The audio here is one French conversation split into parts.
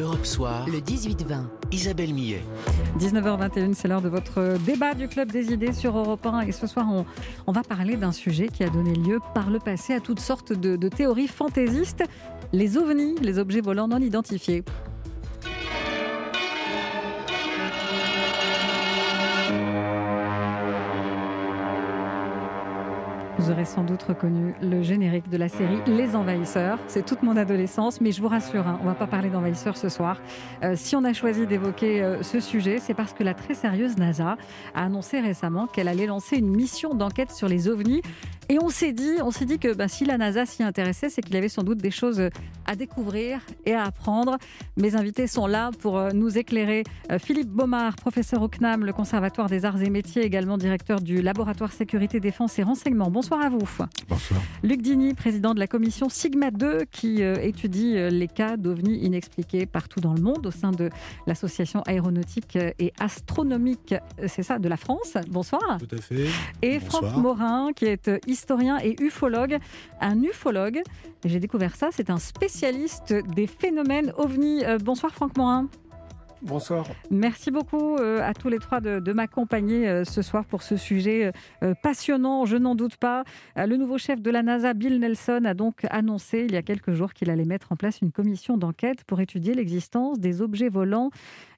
Europe Soir. Le 18-20. Isabelle Millet. 19h21, c'est l'heure de votre débat du Club des idées sur Europe 1. Et ce soir, on, on va parler d'un sujet qui a donné lieu par le passé à toutes sortes de, de théories fantaisistes les ovnis, les objets volants non identifiés. Vous aurez sans doute reconnu le générique de la série Les Envahisseurs. C'est toute mon adolescence, mais je vous rassure, hein, on ne va pas parler d'envahisseurs ce soir. Euh, si on a choisi d'évoquer euh, ce sujet, c'est parce que la très sérieuse NASA a annoncé récemment qu'elle allait lancer une mission d'enquête sur les ovnis. Et on s'est dit, on s'est dit que bah, si la NASA s'y intéressait, c'est qu'il y avait sans doute des choses à découvrir et à apprendre. Mes invités sont là pour euh, nous éclairer. Philippe Baumard, professeur au CNAM, le Conservatoire des Arts et Métiers, également directeur du laboratoire sécurité défense et renseignement. Bonsoir à vous. Bonsoir. Luc Dini, président de la commission Sigma 2, qui euh, étudie euh, les cas d'ovnis inexpliqués partout dans le monde au sein de l'association aéronautique et astronomique, euh, c'est ça, de la France. Bonsoir. Tout à fait. Et Franck Morin, qui est historien et ufologue. Un ufologue, j'ai découvert ça, c'est un spécialiste des phénomènes ovnis. bonsoir Franck Morin. Bonsoir. Merci beaucoup euh, à tous les trois de, m'accompagner euh, ce soir pour ce sujet euh, passionnant, je n'en doute pas. Le nouveau chef de la NASA, Bill Nelson, a donc annoncé il y a quelques jours qu'il allait mettre en place une commission d'enquête pour étudier l'existence des objets volants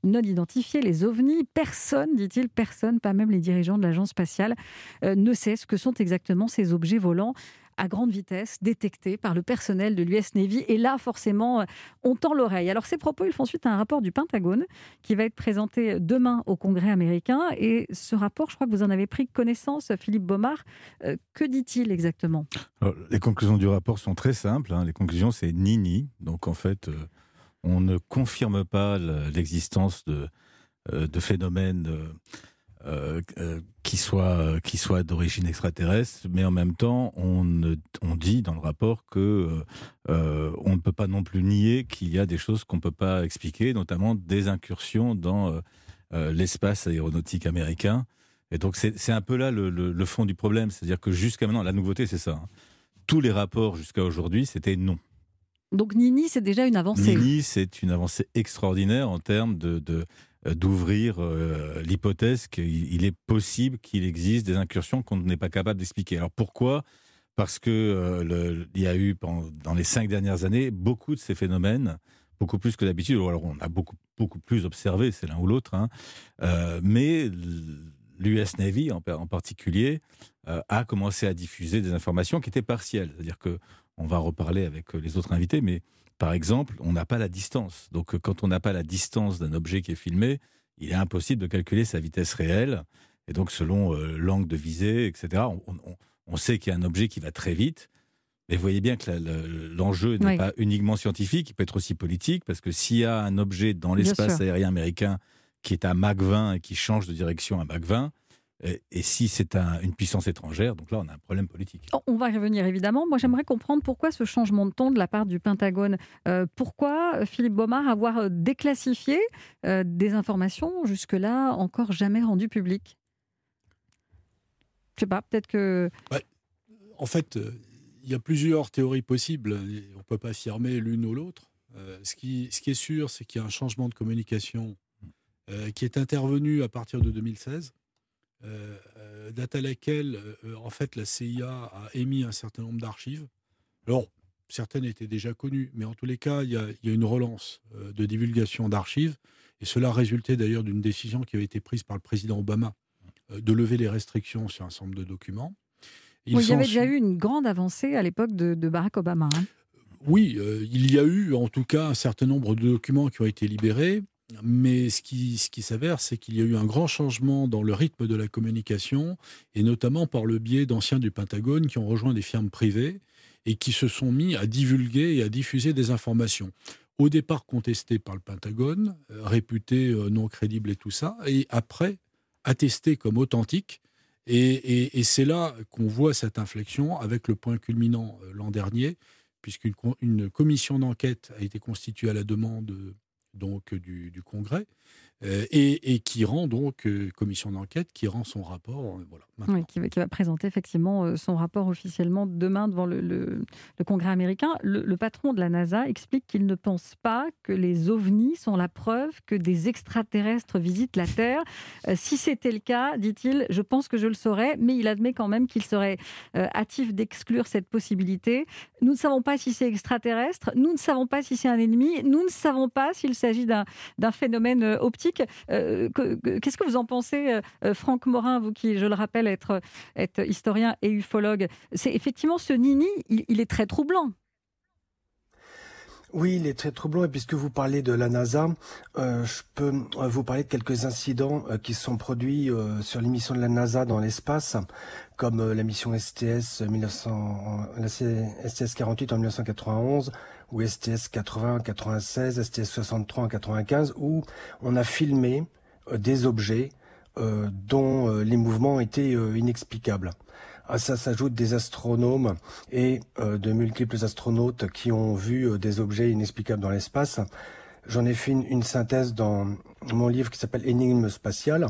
non identifiés, les ovnis. Personne, dit-il, personne, pas même les dirigeants de l'agence spatiale, ne sait ce que sont exactement ces objets volants à grande vitesse détectés par le personnel de l'US Navy. Et là, forcément, euh, on tend l'oreille. Alors, ces propos, ils font suite à un rapport du Pentagone qui va être présenté demain au Congrès américain. Et ce rapport, je crois que vous en avez pris connaissance, Philippe Baumard. Euh, que dit-il exactement? Les conclusions du rapport sont très simples. Hein. Les conclusions, c'est ni-ni. Donc, en fait, euh, on ne confirme pas l'existence de, de phénomènes euh, euh, qui soit qui soit d'origine extraterrestre, mais en même temps, on, on dit dans le rapport que euh, on ne peut pas non plus nier qu'il y a des choses qu'on peut pas expliquer, notamment des incursions dans l'espace aéronautique américain. Et donc c'est un peu là le, le, fond du problème, c'est-à-dire que jusqu'à maintenant, la nouveauté c'est ça. Hein. Tous les rapports jusqu'à aujourd'hui, c'était non. Donc Nini, c'est déjà une avancée. Nini, c'est une avancée extraordinaire en termes de, de euh, d'ouvrir euh, l'hypothèse qu'il est possible qu'il existe des incursions qu'on n'est pas capable d'expliquer. Alors pourquoi? Parce que euh, il y a eu dans les cinq dernières années beaucoup de ces phénomènes, beaucoup plus que d'habitude. Alors on a beaucoup beaucoup plus observé, c'est l'un ou l'autre, hein. mais l'US Navy en, en particulier a commencé à diffuser des informations qui étaient partielles, c'est-à-dire que on va reparler avec les autres invités, mais par exemple, on n'a pas la distance. Donc, euh, quand on n'a pas la distance d'un objet qui est filmé, il est impossible de calculer sa vitesse réelle. Et donc, selon euh, l'angle de visée, etc., on, sait qu'il y a un objet qui va très vite. Mais vous voyez bien que l'enjeu n'est pas uniquement scientifique, il peut être aussi politique, parce que s'il y a un objet dans l'espace aérien américain qui est à Mach 20 et qui change de direction à Mach 20, et si c'est une puissance étrangère, donc là, on a un problème politique. Oh, on va y revenir évidemment. Moi, j'aimerais comprendre pourquoi ce changement de ton de la part du Pentagone. Euh, pourquoi Philippe Baumard avoir euh, déclassifié euh, des informations jusque-là encore jamais rendues publiques? Je sais pas, peut-être que. en fait, il y a plusieurs théories possibles. On ne peut pas affirmer l'une ou l'autre. ce, qui, ce qui est sûr, c'est qu'il y a un changement de communication qui est intervenu à partir de 2016 euh, euh, date à laquelle, euh, en fait, la CIA a émis un certain nombre d'archives. Alors, certaines étaient déjà connues, mais en tous les cas, il y a, une relance de divulgation d'archives, et cela résultait d'ailleurs d'une décision qui avait été prise par le président Obama de lever les restrictions sur un certain nombre de documents. il y avait déjà eu une grande avancée à l'époque de, Barack Obama. Hein. Oui, il y a eu en tout cas un certain nombre de documents qui ont été libérés. Mais ce qui, s'avère, c'est qu'il y a eu un grand changement dans le rythme de la communication, et notamment par le biais d'anciens du Pentagone qui ont rejoint des firmes privées et qui se sont mis à divulguer et à diffuser des informations. Au départ contestées par le Pentagone, euh, réputées euh, non crédibles et tout ça, et après attestées comme authentiques. Et, c'est là qu'on voit cette inflexion avec le point culminant euh, l'an dernier, puisqu'une une commission d'enquête a été constituée à la demande donc du, du Congrès. Euh, et, qui rend donc, euh, commission d'enquête, qui rend son rapport. Euh, voilà, oui, qui, va présenter effectivement son rapport officiellement demain devant le, le, Congrès américain. Le, patron de la NASA explique qu'il ne pense pas que les ovnis sont la preuve que des extraterrestres visitent la Terre. si c'était le cas, dit-il, je pense que je le saurais, mais il admet quand même qu'il serait hâtif d'exclure cette possibilité. Nous ne savons pas si c'est extraterrestre, nous ne savons pas si c'est un ennemi, nous ne savons pas s'il s'agit d'un phénomène optique euh, qu'est-ce que vous en pensez, euh, euh, Franck Morin, vous qui, je le rappelle, être historien et ufologue? C'est effectivement ce nini, il, est très troublant. Oui, il est très troublant. Et puisque vous parlez de la NASA, je peux vous parler de quelques incidents qui sont produits sur l'émission de la NASA dans l'espace, comme la mission STS 1900, STS 48 en 1991 ou STS 80 96, STS 63 en 95, où on a filmé euh, des objets euh, dont euh, les mouvements étaient inexplicables. À ça s'ajoutent des astronomes et de multiples astronautes qui ont vu des objets inexplicables dans l'espace. J'en ai fait une, synthèse dans mon livre qui s'appelle Énigme spatiale.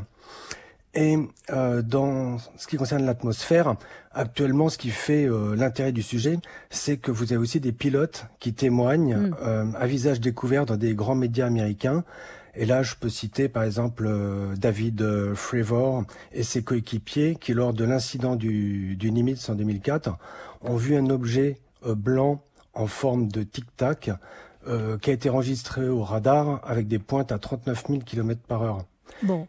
Et euh, dans ce qui concerne l'atmosphère, actuellement, ce qui fait euh, l'intérêt du sujet, c'est que vous avez aussi des pilotes qui témoignent mm. euh, à visage découvert dans des grands médias américains. Et là, je peux citer par exemple David Frevor et ses coéquipiers qui, lors de l'incident du, du Nimitz en 2004, ont vu un objet blanc en forme de tic-tac qui a été enregistré au radar avec des pointes à 39 000 km par heure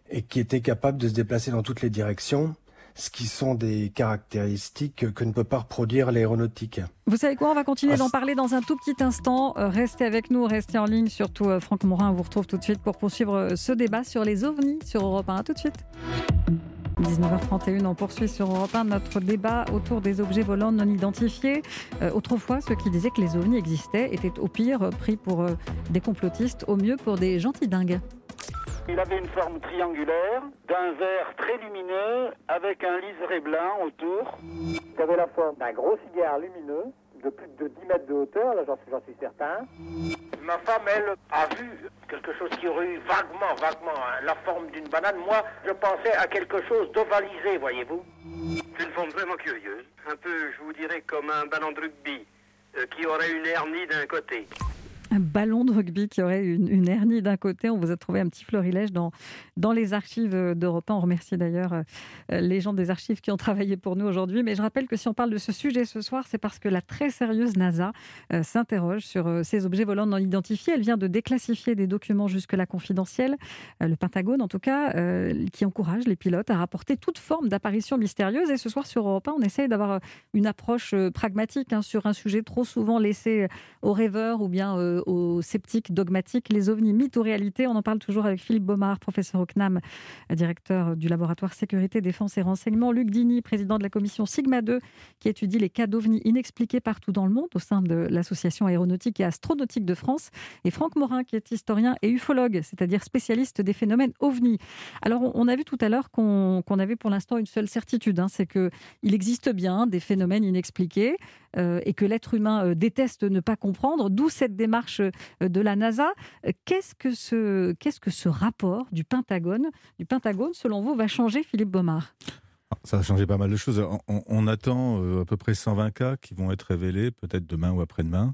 et qui était capable de se déplacer dans toutes les directions, ce qui sont des caractéristiques que ne peut pas reproduire l'aéronautique. Vous savez quoi On va continuer ah, d'en parler dans un tout petit instant. Euh, restez avec nous, restez en ligne. Surtout, euh, Franck Morin vous retrouve tout de suite pour poursuivre euh, ce débat sur les ovnis sur Europe 1. A tout de suite. 19h31, on poursuit sur Europe 1 notre débat autour des objets volants non identifiés. autrefois, ceux qui disaient que les ovnis existaient étaient au pire pris pour des complotistes, au mieux pour des gentils dingues. Il avait une forme triangulaire, d'un verre très lumineux, avec un liseré blanc autour. Il avait la forme d'un gros cigare lumineux, de plus de 10 mètres de hauteur, là j'en suis, certain. Ma femme, elle, a vu quelque chose qui aurait eu vaguement, vaguement hein, la forme d'une banane. Moi, je pensais à quelque chose d'ovalisé, voyez-vous. C'est une forme vraiment curieuse. Un peu, je vous dirais, comme un ballon de rugby euh, qui aurait une hernie d'un côté un ballon de rugby qui aurait une, hernie d'un côté. On vous a trouvé un petit florilège dans, dans les archives d'Europe 1. On remercie d'ailleurs euh, les gens des archives qui ont travaillé pour nous aujourd'hui. Mais je rappelle que si on parle de ce sujet ce soir, c'est parce que la très sérieuse NASA euh, s'interroge sur euh, ces objets volants non identifiés. Elle vient de déclassifier des documents jusque-là confidentiels. le Pentagone, en tout cas, qui encourage les pilotes à rapporter toute forme d'apparition mystérieuse. Et ce soir, sur Europe 1, on essaye d'avoir une approche pragmatique hein, sur un sujet trop souvent laissé aux rêveurs ou bien aux sceptiques dogmatiques, les ovnis, mythes ou réalité. On en parle toujours avec Philippe Baumard, professeur au CNAM, directeur du laboratoire sécurité, défense et renseignement. Luc Dini, président de la commission Sigma 2, qui étudie les cas d'ovnis inexpliqués partout dans le monde au sein de l'association aéronautique et astronautique de France. Et Franck Morin, qui est historien et ufologue, c'est-à-dire spécialiste des phénomènes ovnis. Alors, on a vu tout à l'heure qu'on avait pour l'instant une seule certitude, hein, c'est qu'il existe bien des phénomènes inexpliqués. Euh, et que l'être humain euh, déteste ne pas comprendre, d'où cette démarche euh, de la NASA. Qu'est-ce que ce, qu'est-ce que ce rapport du Pentagone, du Pentagone, selon vous, va changer, Philippe Baumard ça va changer pas mal de choses. On, attend à peu près 120 cas qui vont être révélés, peut-être demain ou après-demain.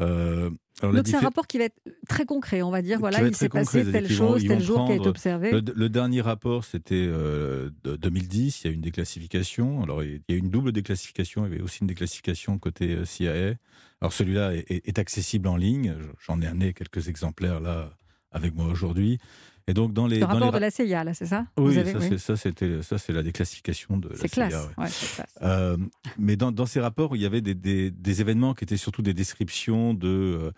Euh, Donc c'est un rapport qui va être très concret, on va dire, voilà, il s'est passé telle chose, tel jour qui a été observé. Le, dernier rapport, c'était euh, de 2010, il y a eu une déclassification. Alors il y a eu une double déclassification, il y avait aussi une déclassification côté euh, CIA. Alors celui-là est, accessible en ligne, j'en ai amené quelques exemplaires là avec moi aujourd'hui. Et donc dans les le rapport de la CIA, là, c'est ça Oui, ça, c'était ça, c'est la déclassification de la CIA. Ouais. Euh, mais dans, dans, ces rapports, il y avait des, des, événements qui étaient surtout des descriptions de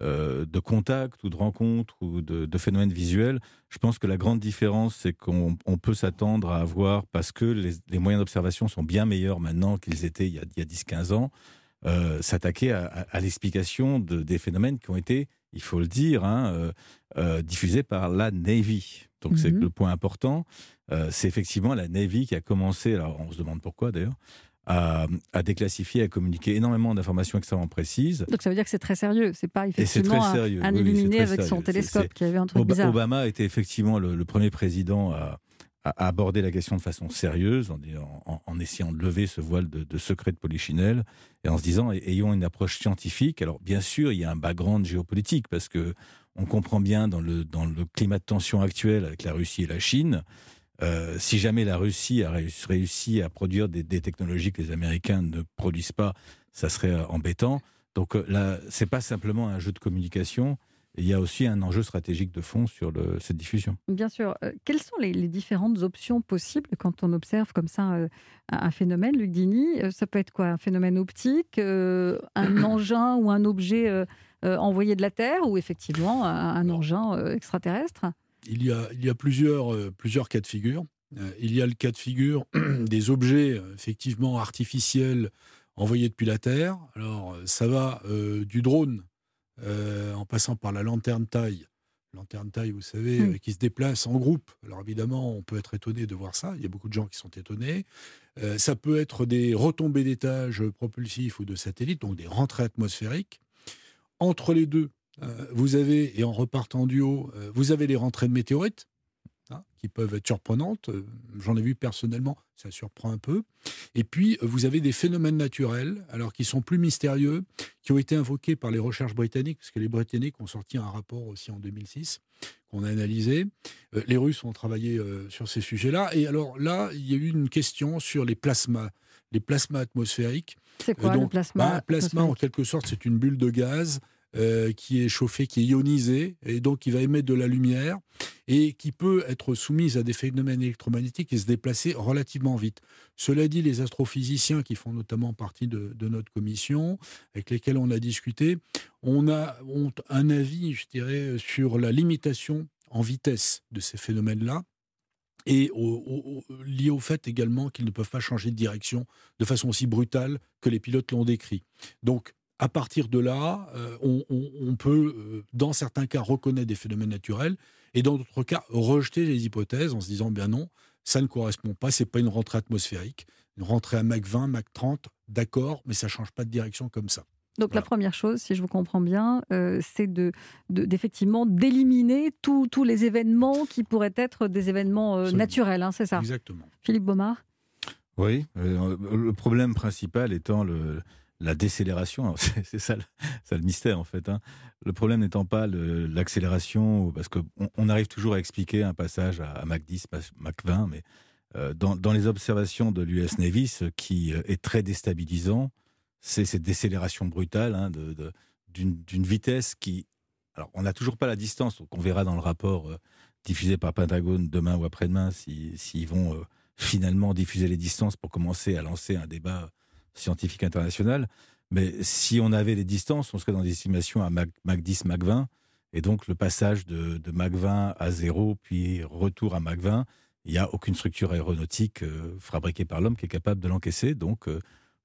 euh, de contacts ou de rencontres ou de, phénomènes visuels. Je pense que la grande différence, c'est qu'on peut s'attendre à avoir, parce que les, moyens d'observation sont bien meilleurs maintenant qu'ils étaient il y a, a 10-15 ans, euh, s'attaquer à, à l'explication de, des phénomènes qui ont été il faut le dire, hein, euh, euh, diffusé par la Navy. Donc c'est mhm. le point important. Euh, c'est effectivement la Navy qui a commencé, alors on se demande pourquoi d'ailleurs, à, à, déclassifier, à communiquer énormément d'informations extrêmement précises. Donc ça veut dire que c'est très sérieux. C'est pas effectivement un, un illuminé avec son télescope qui avait un truc bizarre. Obama était effectivement le, le premier président à, à, aborder la question de façon sérieuse, en, essayant de lever ce voile de, de, secret de Polichinelle, et en se disant, ayons une approche scientifique. Alors bien sûr, il y a un background géopolitique, parce que on comprend bien dans le, dans le climat de tension actuel avec la Russie et la Chine, euh, si jamais la Russie a réussi à produire des, des, technologies que les Américains ne produisent pas, ça serait euh, embêtant. Donc euh, là, c'est pas simplement un jeu de communication. Il y a aussi un enjeu stratégique de fond sur le, cette diffusion. Bien sûr. Euh, quelles sont les, les, différentes options possibles quand on observe comme ça euh, un phénomène, Luc Dini? Euh, Ça peut être quoi? Un phénomène optique, euh, un engin ou un objet envoyé de la Terre, ou effectivement un, un engin extraterrestre? il y a, il y a plusieurs, plusieurs cas de figure. Il y a le cas de figure des objets effectivement artificiels envoyés depuis la Terre. Alors, ça va du drone euh, en passant par la lanterne taille. Lanterne taille, vous savez, mmh. qui se déplace en groupe. Alors évidemment, on peut être étonné de voir ça. Il y a beaucoup de gens qui sont étonnés. Euh, ça peut être des retombées d'étages propulsifs ou de satellites, donc des rentrées atmosphériques. Entre les deux, euh, vous avez, et en repartant du haut, euh, vous avez les rentrées de météorites, hein, qui peuvent être surprenantes. Euh, J'en ai vu personnellement, ça surprend un peu. Et puis, euh, vous avez des phénomènes naturels, alors qui sont plus mystérieux, qui ont été invoqués par les recherches britanniques, parce que les Britanniques ont sorti un rapport aussi en 2006 qu'on a analysé. Euh, les Russes ont travaillé sur ces sujets-là. Et alors là, il y a eu une question sur les plasmas, les plasmas atmosphériques. C'est quoi donc, le plasma bah, Un plasma, en quelque sorte, c'est une bulle de gaz euh, qui est chauffé, qui est ionisé, et donc qui va émettre de la lumière, et qui peut être soumise à des phénomènes électromagnétiques et se déplacer relativement vite. Cela dit, les astrophysiciens qui font notamment partie de, notre commission, avec lesquels on a discuté, ont un avis, je dirais, sur la limitation en vitesse de ces phénomènes-là et au, au, lié au fait également qu'ils ne peuvent pas changer de direction de façon aussi brutale que les pilotes l'ont décrit. Donc, à partir de là, euh, on, on, on, peut, euh, dans certains cas, reconnaître des phénomènes naturels et dans d'autres cas, rejeter les hypothèses en se disant, bien non, ça ne correspond pas, c'est pas une rentrée atmosphérique. Une rentrée à Mach 20, Mach 30, d'accord, mais ça change pas de direction comme ça. Donc voilà. la première chose, si je vous comprends bien, euh, c'est de, d'effectivement de, d'éliminer tous les événements qui pourraient être des événements euh, naturels, hein, c'est ça? Exactement. Philippe Baumard? Oui, euh, le problème principal étant le, la décélération. C'est ça, ça, le mystère en fait. Hein. Le problème n'étant pas l'accélération, parce qu'on on arrive toujours à expliquer un passage à, à Mach 10, Mach 20, mais euh, dans, les observations de l'US Navy, ce qui est très déstabilisant, c'est cette décélération brutale hein, d'une vitesse qui... Alors, on n'a toujours pas la distance, donc on verra dans le rapport euh, diffusé par Pentagone demain ou après-demain s'ils si, vont euh, finalement diffuser les distances pour commencer à lancer un débat scientifique international. Mais si on avait les distances, on serait dans des estimations à Mach, Mach 10, Mach 20. Et donc, le passage de, de Mach 20 à 0, puis retour à Mach 20, il n'y a aucune structure aéronautique euh, fabriquée par l'homme qui est capable de l'encaisser. Donc, euh,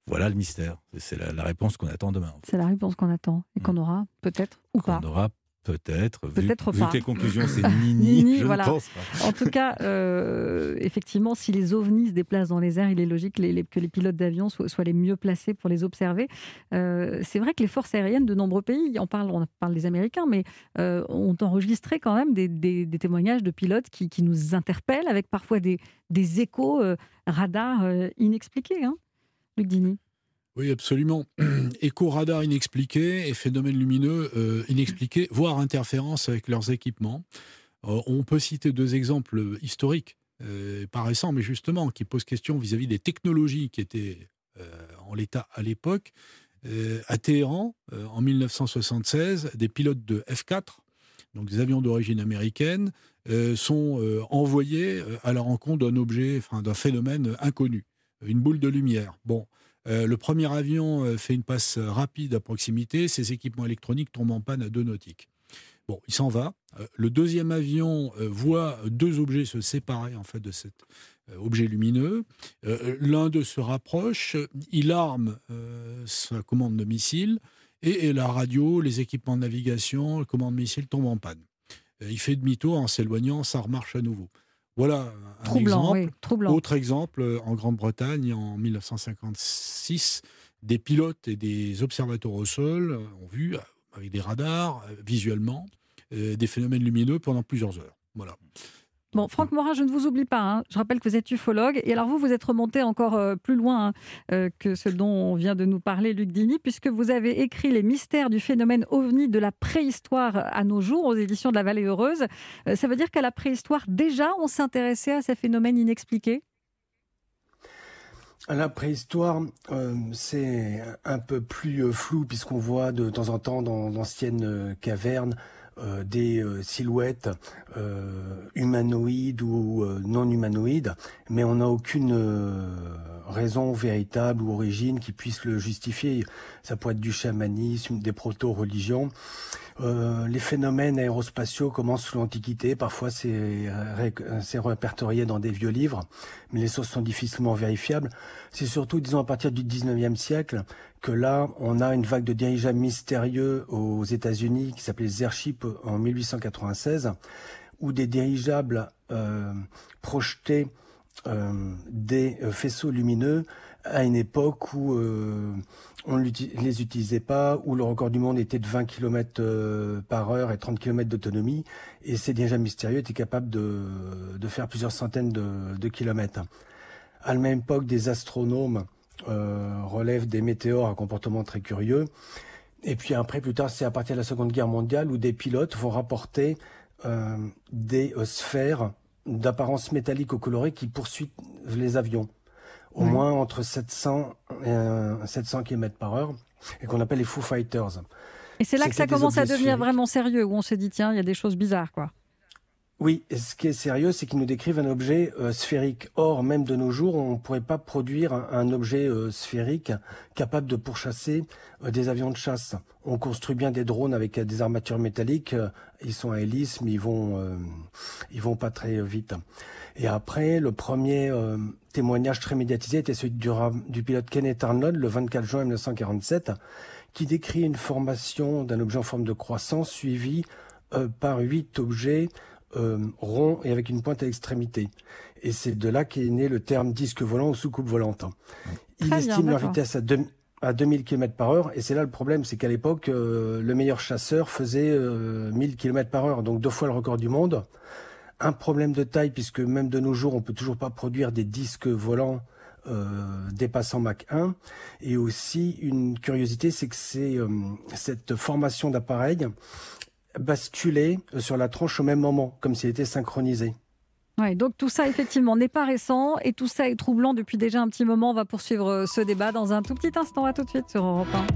voilà le mystère. C'est la, la, réponse qu'on attend demain. En fait. C'est la réponse qu'on attend et qu'on aura peut-être ou pas. On aura Peut-être. Peut-être vu, que les conclusions, c'est Nini, Nini, je voilà. ne pense pas. En tout cas, euh, effectivement, si les ovnis se déplacent dans les airs, il est logique que les, les, que les pilotes d'avion soient, soient, les mieux placés pour les observer. Euh, c'est vrai que les forces aériennes de nombreux pays, on parle, on parle des Américains, mais euh, ont enregistré quand même des, des, des témoignages de pilotes qui, qui, nous interpellent avec parfois des, des échos euh, radars inexpliqués. Hein Luc Dini. Oui, absolument. Éco-radar inexpliqué et phénomènes lumineux euh, inexpliqués, voire interférences avec leurs équipements. Euh, on peut citer deux exemples historiques, euh, pas récents, mais justement, qui posent question vis-à-vis -vis des technologies qui étaient euh, en l'état à l'époque. À Téhéran, en 1976, des pilotes de F4, donc des avions d'origine américaine, sont envoyés à la rencontre d'un objet, d'un phénomène inconnu, une boule de lumière. Bon, euh, le premier avion euh, fait une passe rapide à proximité, ses équipements électroniques tombent en panne à deux nautiques. Bon, il s'en va. Euh, le deuxième avion euh, voit deux objets se séparer en fait de cet euh, objet lumineux. L'un d'eux se rapproche, il arme sa commande de missile et, la radio, les équipements de navigation, le commande de missile tombent en panne. il fait demi-tour en s'éloignant, ça remarche à nouveau. Voilà un Troublant, exemple. oui, troublant. Autre exemple, en Grande-Bretagne, en 1956, des pilotes et des observateurs au sol ont vu, avec des radars, visuellement, euh, des phénomènes lumineux pendant plusieurs heures. Voilà. Bon, Franck Morin, je ne vous oublie pas. hein. Je rappelle que vous êtes ufologue. Et alors, vous, vous êtes remonté encore euh, plus loin hein, euh, que ce dont vient de nous parler Luc Dini, puisque vous avez écrit Les mystères du phénomène ovni de la préhistoire à nos jours aux éditions de la Vallée Heureuse. Euh, ça veut dire qu'à la préhistoire, déjà, on s'intéressait à ces phénomènes inexpliqués? La préhistoire, c'est un peu plus flou puisqu'on voit de temps en temps dans d'anciennes cavernes euh, des euh, silhouettes euh, humanoïdes ou non humanoïdes, mais on n'a aucune raison véritable ou origine qui puisse le justifier. Ça pourrait être du chamanisme, des proto-religions. Euh, les phénomènes aérospatiaux commencent sous l'Antiquité. Parfois, c'est ré- c'est répertorié dans des vieux livres, mais les sources sont difficilement vérifiables. C'est surtout, disons, à partir du 19e siècle que là, on a une vague de dirigeables mystérieux aux États-Unis qui s'appelait les en 1896, où des dirigeables euh, projetaient euh, des euh, faisceaux lumineux à une époque où euh, on ne les utilisait pas, où le record du monde était de 20 km par heure et 30 km d'autonomie, et ces dirigeables mystérieux étaient capables de, faire plusieurs centaines de, kilomètres. À la même époque, des astronomes euh, relèvent des météores à comportement très curieux. Et puis après, plus tard, c'est à partir de la Seconde Guerre mondiale où des pilotes vont rapporter euh, des euh, sphères d'apparence métallique ou colorée qui poursuivent les avions, au Oui. moins entre 700 et euh, 700 km par heure, et qu'on appelle les Foo Fighters. Et c'est là que ça commence à devenir vraiment sérieux, où on se dit, tiens, il y a des choses bizarres, quoi. Oui, ce qui est sérieux, c'est qu'ils nous décrivent un objet euh, sphérique. Or, même de nos jours, on ne pourrait pas produire un, objet euh, sphérique capable de pourchasser euh, des avions de chasse. On construit bien des drones avec des armatures métalliques. ils sont à hélice, mais ils vont, ils vont pas très vite. Et après, le premier témoignage très médiatisé était celui du, pilote Kenneth Arnold le 24 juin 1947, qui décrit une formation d'un objet en forme de croissant suivi par huit objets euh, ronds et avec une pointe à l'extrémité. Et c'est de là qu'est né le terme disque volant ou soucoupe volante. Il Très bien, estime leur vitesse à, deux- à 2000 km par heure. Et c'est là le problème, c'est qu'à l'époque, euh, le meilleur chasseur faisait euh, 1000 km par heure, donc deux fois le record du monde. Un problème de taille, puisque même de nos jours, on peut toujours pas produire des disques volants euh, dépassant Mach 1. Et aussi, une curiosité, c'est que c'est euh, cette formation d'appareil basculait sur la tronche au même moment, comme s'il était synchronisé. Ouais, donc tout ça, effectivement, n'est pas récent et tout ça est troublant depuis déjà un petit moment. On va poursuivre euh, ce débat dans un tout petit instant. À tout de suite sur Europe 1.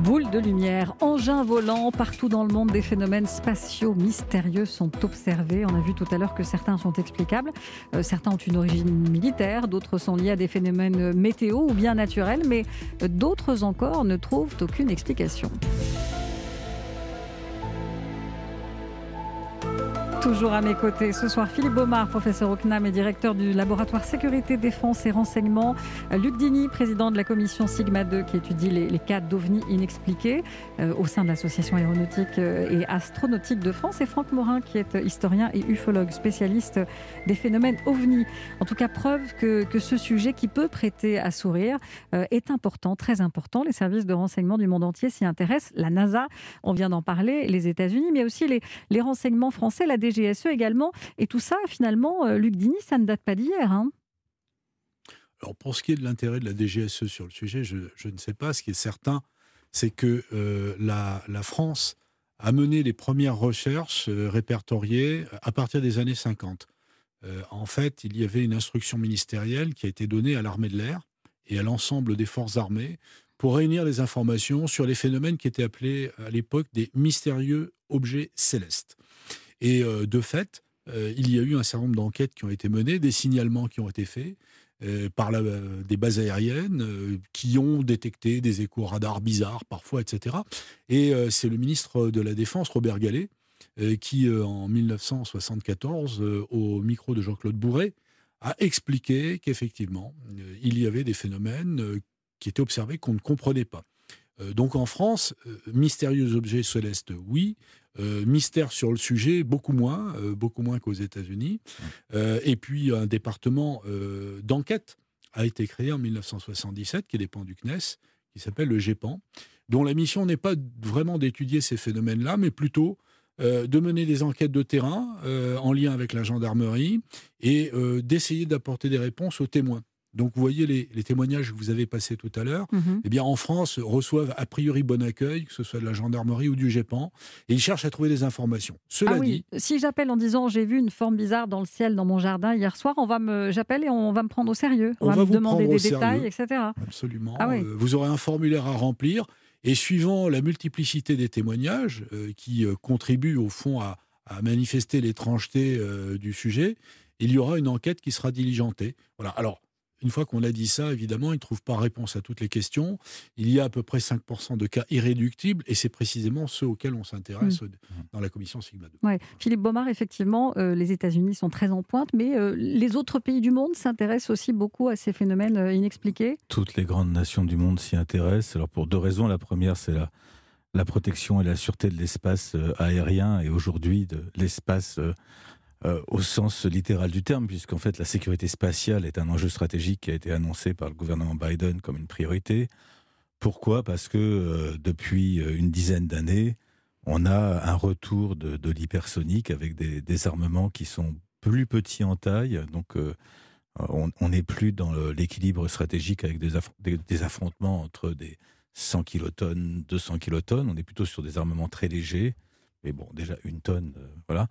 Boule de lumière, engins volants, partout dans le monde, des phénomènes spatiaux mystérieux sont observés. On a vu tout à l'heure que certains sont explicables, Euh, certains ont une origine militaire, d'autres sont liés à des phénomènes météo ou bien naturels, mais euh, d'autres encore ne trouvent aucune explication. Bye. Toujours à mes côtés ce soir, Philippe Baumard, professeur au CNAM et directeur du laboratoire Sécurité, Défense et Renseignement. Euh, Luc Dini, président de la commission Sigma 2 qui étudie les, cas d'OVNI inexpliqués euh, au sein de l'association aéronautique euh, et astronautique de France. Et Franck Morin qui est historien et ufologue, spécialiste des phénomènes OVNI. En tout cas, preuve que, que ce sujet qui peut prêter à sourire est important, très important. Les services de renseignement du monde entier s'y intéressent. La NASA, on vient d'en parler, les États-Unis, mais aussi les, les renseignements français, la DGSE également. Et tout ça, finalement, euh, Luc Dini, ça ne date pas d'hier. hein. Alors pour ce qui est de l'intérêt de la DGSE sur le sujet, je, ne sais pas. Ce qui est certain, c'est que euh, la, France a mené les premières recherches euh, répertoriées à partir des années 50. Euh, en fait, il y avait une instruction ministérielle qui a été donnée à l'armée de l'air et à l'ensemble des forces armées pour réunir des informations sur les phénomènes qui étaient appelés à l'époque des mystérieux objets célestes. Et euh, de fait, euh, il y a eu un certain nombre d'enquêtes qui ont été menées, des signalements qui ont été faits euh, par des bases aériennes qui ont détecté des échos radars bizarres parfois, etc. Et c'est le ministre de la Défense, Robert Gallet, qui, en 1974, euh, au micro de Jean-Claude Bourret, a expliqué qu'effectivement, il y avait des phénomènes qui étaient observés qu'on ne comprenait pas. Donc en France, mystérieux objets célestes, oui. Mystère sur le sujet, beaucoup moins, beaucoup moins qu'aux États-Unis. et puis un département d'enquête a été créé en 1977, qui dépend du CNES, qui s'appelle le GEPAN, dont la mission n'est pas vraiment d'étudier ces phénomènes-là, mais plutôt euh, de mener des enquêtes de terrain euh, en lien avec la gendarmerie et euh, d'essayer d'apporter des réponses aux témoins. Donc, vous voyez les, témoignages que vous avez passés tout à l'heure. Mhm. Eh bien, en France, reçoivent a priori bon accueil, que ce soit de la gendarmerie ou du GEPAN, et ils cherchent à trouver des informations. Cela ah oui. dit, si j'appelle en disant j'ai vu une forme bizarre dans le ciel dans mon jardin hier soir, on va me, j'appelle et on va me prendre au sérieux. On, va, me demander des détails, etc. Absolument. Ah vous aurez un formulaire à remplir. Et suivant la multiplicité des témoignages euh, qui euh, contribuent au fond à, manifester l'étrangeté euh, du sujet, il y aura une enquête qui sera diligentée. Voilà. Alors, une fois qu'on a dit ça, évidemment, il ne trouve pas réponse à toutes les questions. Il y a à peu près 5% de cas irréductibles, et c'est précisément ceux auxquels on s'intéresse mmh. dans la commission Sigma 2. Ouais. Philippe Baumard, effectivement, euh, les États-Unis sont très en pointe, mais euh, les autres pays du monde s'intéressent aussi beaucoup à ces phénomènes euh, inexpliqués Toutes les grandes nations du monde s'y intéressent. Alors pour deux raisons. La première, c'est la, la protection et la sûreté de l'espace aérien, et aujourd'hui de l'espace euh, au sens littéral du terme, puisqu'en fait la sécurité spatiale est un enjeu stratégique qui a été annoncé par le gouvernement Biden comme une priorité. Pourquoi? Parce que euh, depuis euh, une dizaine d'années, on a un retour de, l'hypersonique avec des, armements qui sont plus petits en taille, donc on n'est plus dans l'équilibre stratégique avec des, des, affrontements entre des 100 kilotonnes, 200 kilotonnes, on est plutôt sur des armements très légers, mais bon, déjà une tonne, voilà.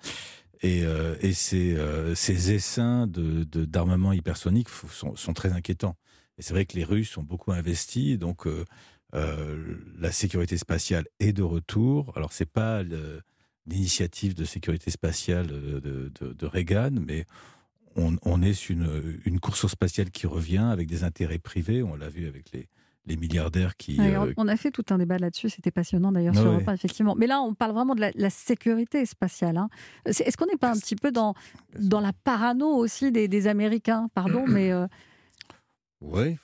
Et, euh, euh, ces, essaims d'armement hypersonique sont, très inquiétants. Et c'est vrai que les Russes ont beaucoup investi, donc euh, la sécurité spatiale est de retour. Alors c'est pas l'initiative de sécurité spatiale de, Reagan, mais on, est sur une, une, course spatiale qui revient avec des intérêts privés. On l'a vu avec les, les milliardaires qui. Euh, on a fait tout un débat là-dessus, c'était passionnant d'ailleurs sur Europe effectivement. Mais là, on parle vraiment de la, sécurité spatiale. Hein. Est-ce qu'on n'est pas un petit peu dans, dans la parano aussi des, Américains? Pardon, mais. Euh, oui,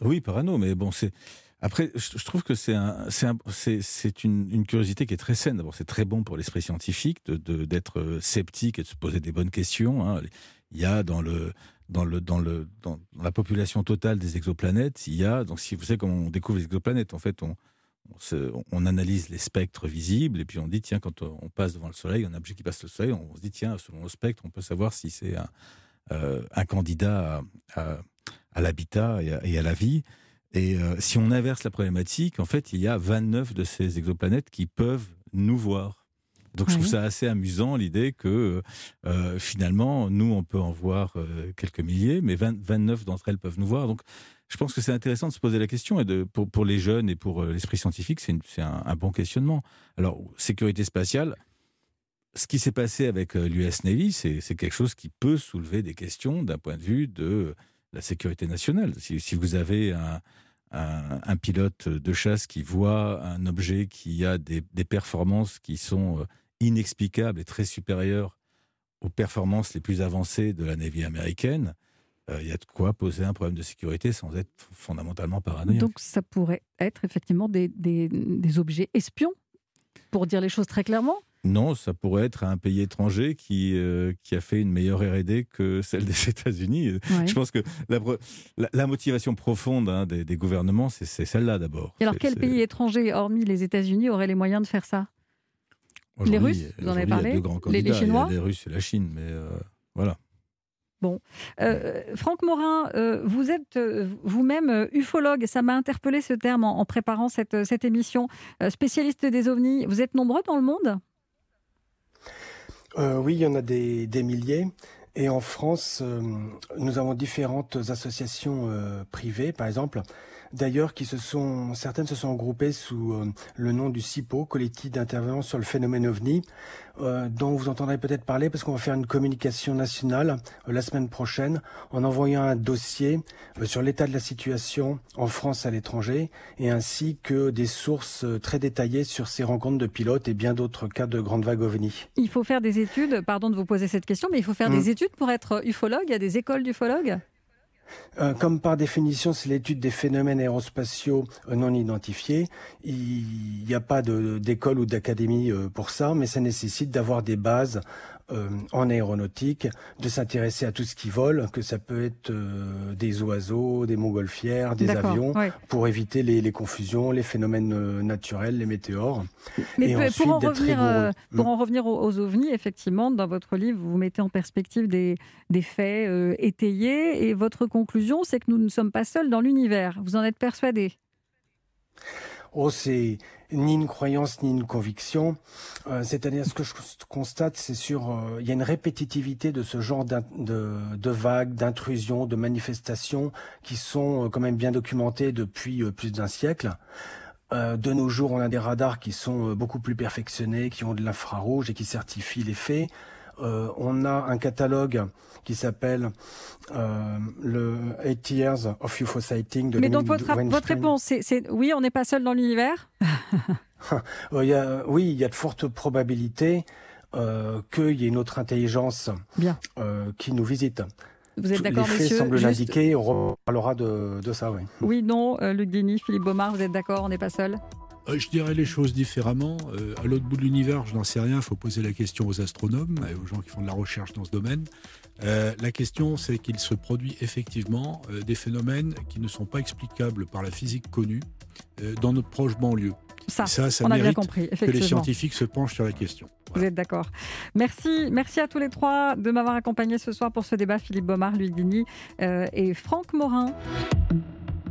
oui, parano, mais bon, c'est. Après, je trouve que c'est un, c'est une, une, curiosité qui est très saine. D'abord, c'est très bon pour l'esprit scientifique d'être de, sceptique et de se poser des bonnes questions. Hein. Il y a dans le, dans, le, dans, le, dans la population totale des exoplanètes, il y a, donc si vous savez comment on découvre les exoplanètes, en fait, on, on, analyse les spectres visibles et puis on dit, tiens, quand on passe devant le Soleil, un objet qui passe le Soleil, on se dit, tiens, selon le spectre, on peut savoir si c'est un, euh, candidat à, à, l'habitat et, à la vie. Et euh, si on inverse la problématique, en fait, il y a 29 de ces exoplanètes qui peuvent nous voir. Donc je trouve ça assez amusant l'idée que euh, finalement, nous, on peut en voir euh, quelques milliers, mais 29 d'entre elles peuvent nous voir. Donc je pense que c'est intéressant de se poser la question et de, pour, pour les jeunes et pour euh, l'esprit scientifique, c'est un, un, bon questionnement. Alors, sécurité spatiale, ce qui s'est passé avec l'US Navy, c'est quelque chose qui peut soulever des questions d'un point de vue de la sécurité nationale. Si, si vous avez un, un, pilote de chasse qui voit un objet qui a des, performances qui sont inexplicables et très supérieures aux performances les plus avancées de la Navy américaine, euh, il y a de quoi poser un problème de sécurité sans être fondamentalement paranoïaque. Donc ça pourrait être effectivement des, des objets espions, pour dire les choses très clairement non, ça pourrait être un pays étranger qui, euh, qui a fait une meilleure R&D que celle des États-Unis. Je pense que la, motivation profonde hein, des, gouvernements, c'est celle-là d'abord. alors, quel pays étranger, hormis les États-Unis, aurait les moyens de faire ça? Les Russes, vous en avez parlé les, Chinois Les Russes et la Chine, mais euh, voilà. Bon, euh, Franck Morin, vous êtes vous-même ufologue. Ça m'a interpellé ce terme en, préparant cette, cette émission. spécialiste des ovnis, vous êtes nombreux dans le monde? Euh, oui, il y en a des, des milliers. Et en France, euh, nous avons différentes associations euh, privées, par exemple, d'ailleurs, qui se sont, certaines se sont regroupées sous euh, le nom du CIPO, collectif d'intervention sur le phénomène OVNI, euh, dont vous entendrez peut-être parler parce qu'on va faire une communication nationale euh, la semaine prochaine en envoyant un dossier sur l'état de la situation en France à l'étranger et ainsi que des sources très détaillées sur ces rencontres de pilotes et bien d'autres cas de grandes vagues OVNI. Il faut faire des études, pardon de vous poser cette question, mais il faut faire des mm. études pour être ufologue, il y a des écoles d'ufologues? Euh, comme par définition, c'est l'étude des phénomènes aérospatiaux euh, non identifiés. Il n'y a pas d'école ou d'académie euh, pour ça, mais ça nécessite d'avoir des bases en aéronautique, de s'intéresser à tout ce qui vole, que ça peut être des oiseaux, des montgolfières, des avions, pour éviter les, confusions, les phénomènes naturels, les météores. Mais pour, en revenir, pour en revenir aux, ovnis, effectivement, dans votre livre, vous mettez en perspective des, des faits étayés et votre conclusion c'est que nous ne sommes pas seuls dans l'univers. Vous en êtes persuadé Oh, c'est ni une croyance ni une conviction. Euh, c'est-à-dire, ce que je constate, c'est sur, euh, il y a une répétitivité de ce genre de, vagues, d'intrusions, de manifestations qui sont euh, quand même bien documentées depuis plus d'un siècle. de nos jours, on a des radars qui sont beaucoup plus perfectionnés, qui ont de l'infrarouge et qui certifient les faits. Euh, on a un catalogue qui s'appelle euh, le 8 Years of UFO Sighting de Mais donc votre, réponse, c'est oui, on n'est pas seul dans l'univers? Euh, Oui, il y a de fortes probabilités qu'il y ait une autre intelligence qui nous visite. Vous êtes d'accord, messieurs Les faits semblent l'indiquer, on parlera de, ça, oui. Oui, non, Luc Denis, Philippe Baumard, vous êtes d'accord, on n'est pas seul? euh, je dirais les choses différemment. Euh, à l'autre bout de l'univers, je n'en sais rien. Il faut poser la question aux astronomes et aux gens qui font de la recherche dans ce domaine. Euh, la question, c'est qu'il se produit effectivement des phénomènes qui ne sont pas explicables par la physique connue dans notre proche banlieue. Ça, ça, on a bien compris. Que les scientifiques se penchent sur la question. Vous êtes d'accord. Merci, merci à tous les trois de m'avoir accompagné ce soir pour ce débat. Philippe Baumard, Louis Digny et Franck Morin.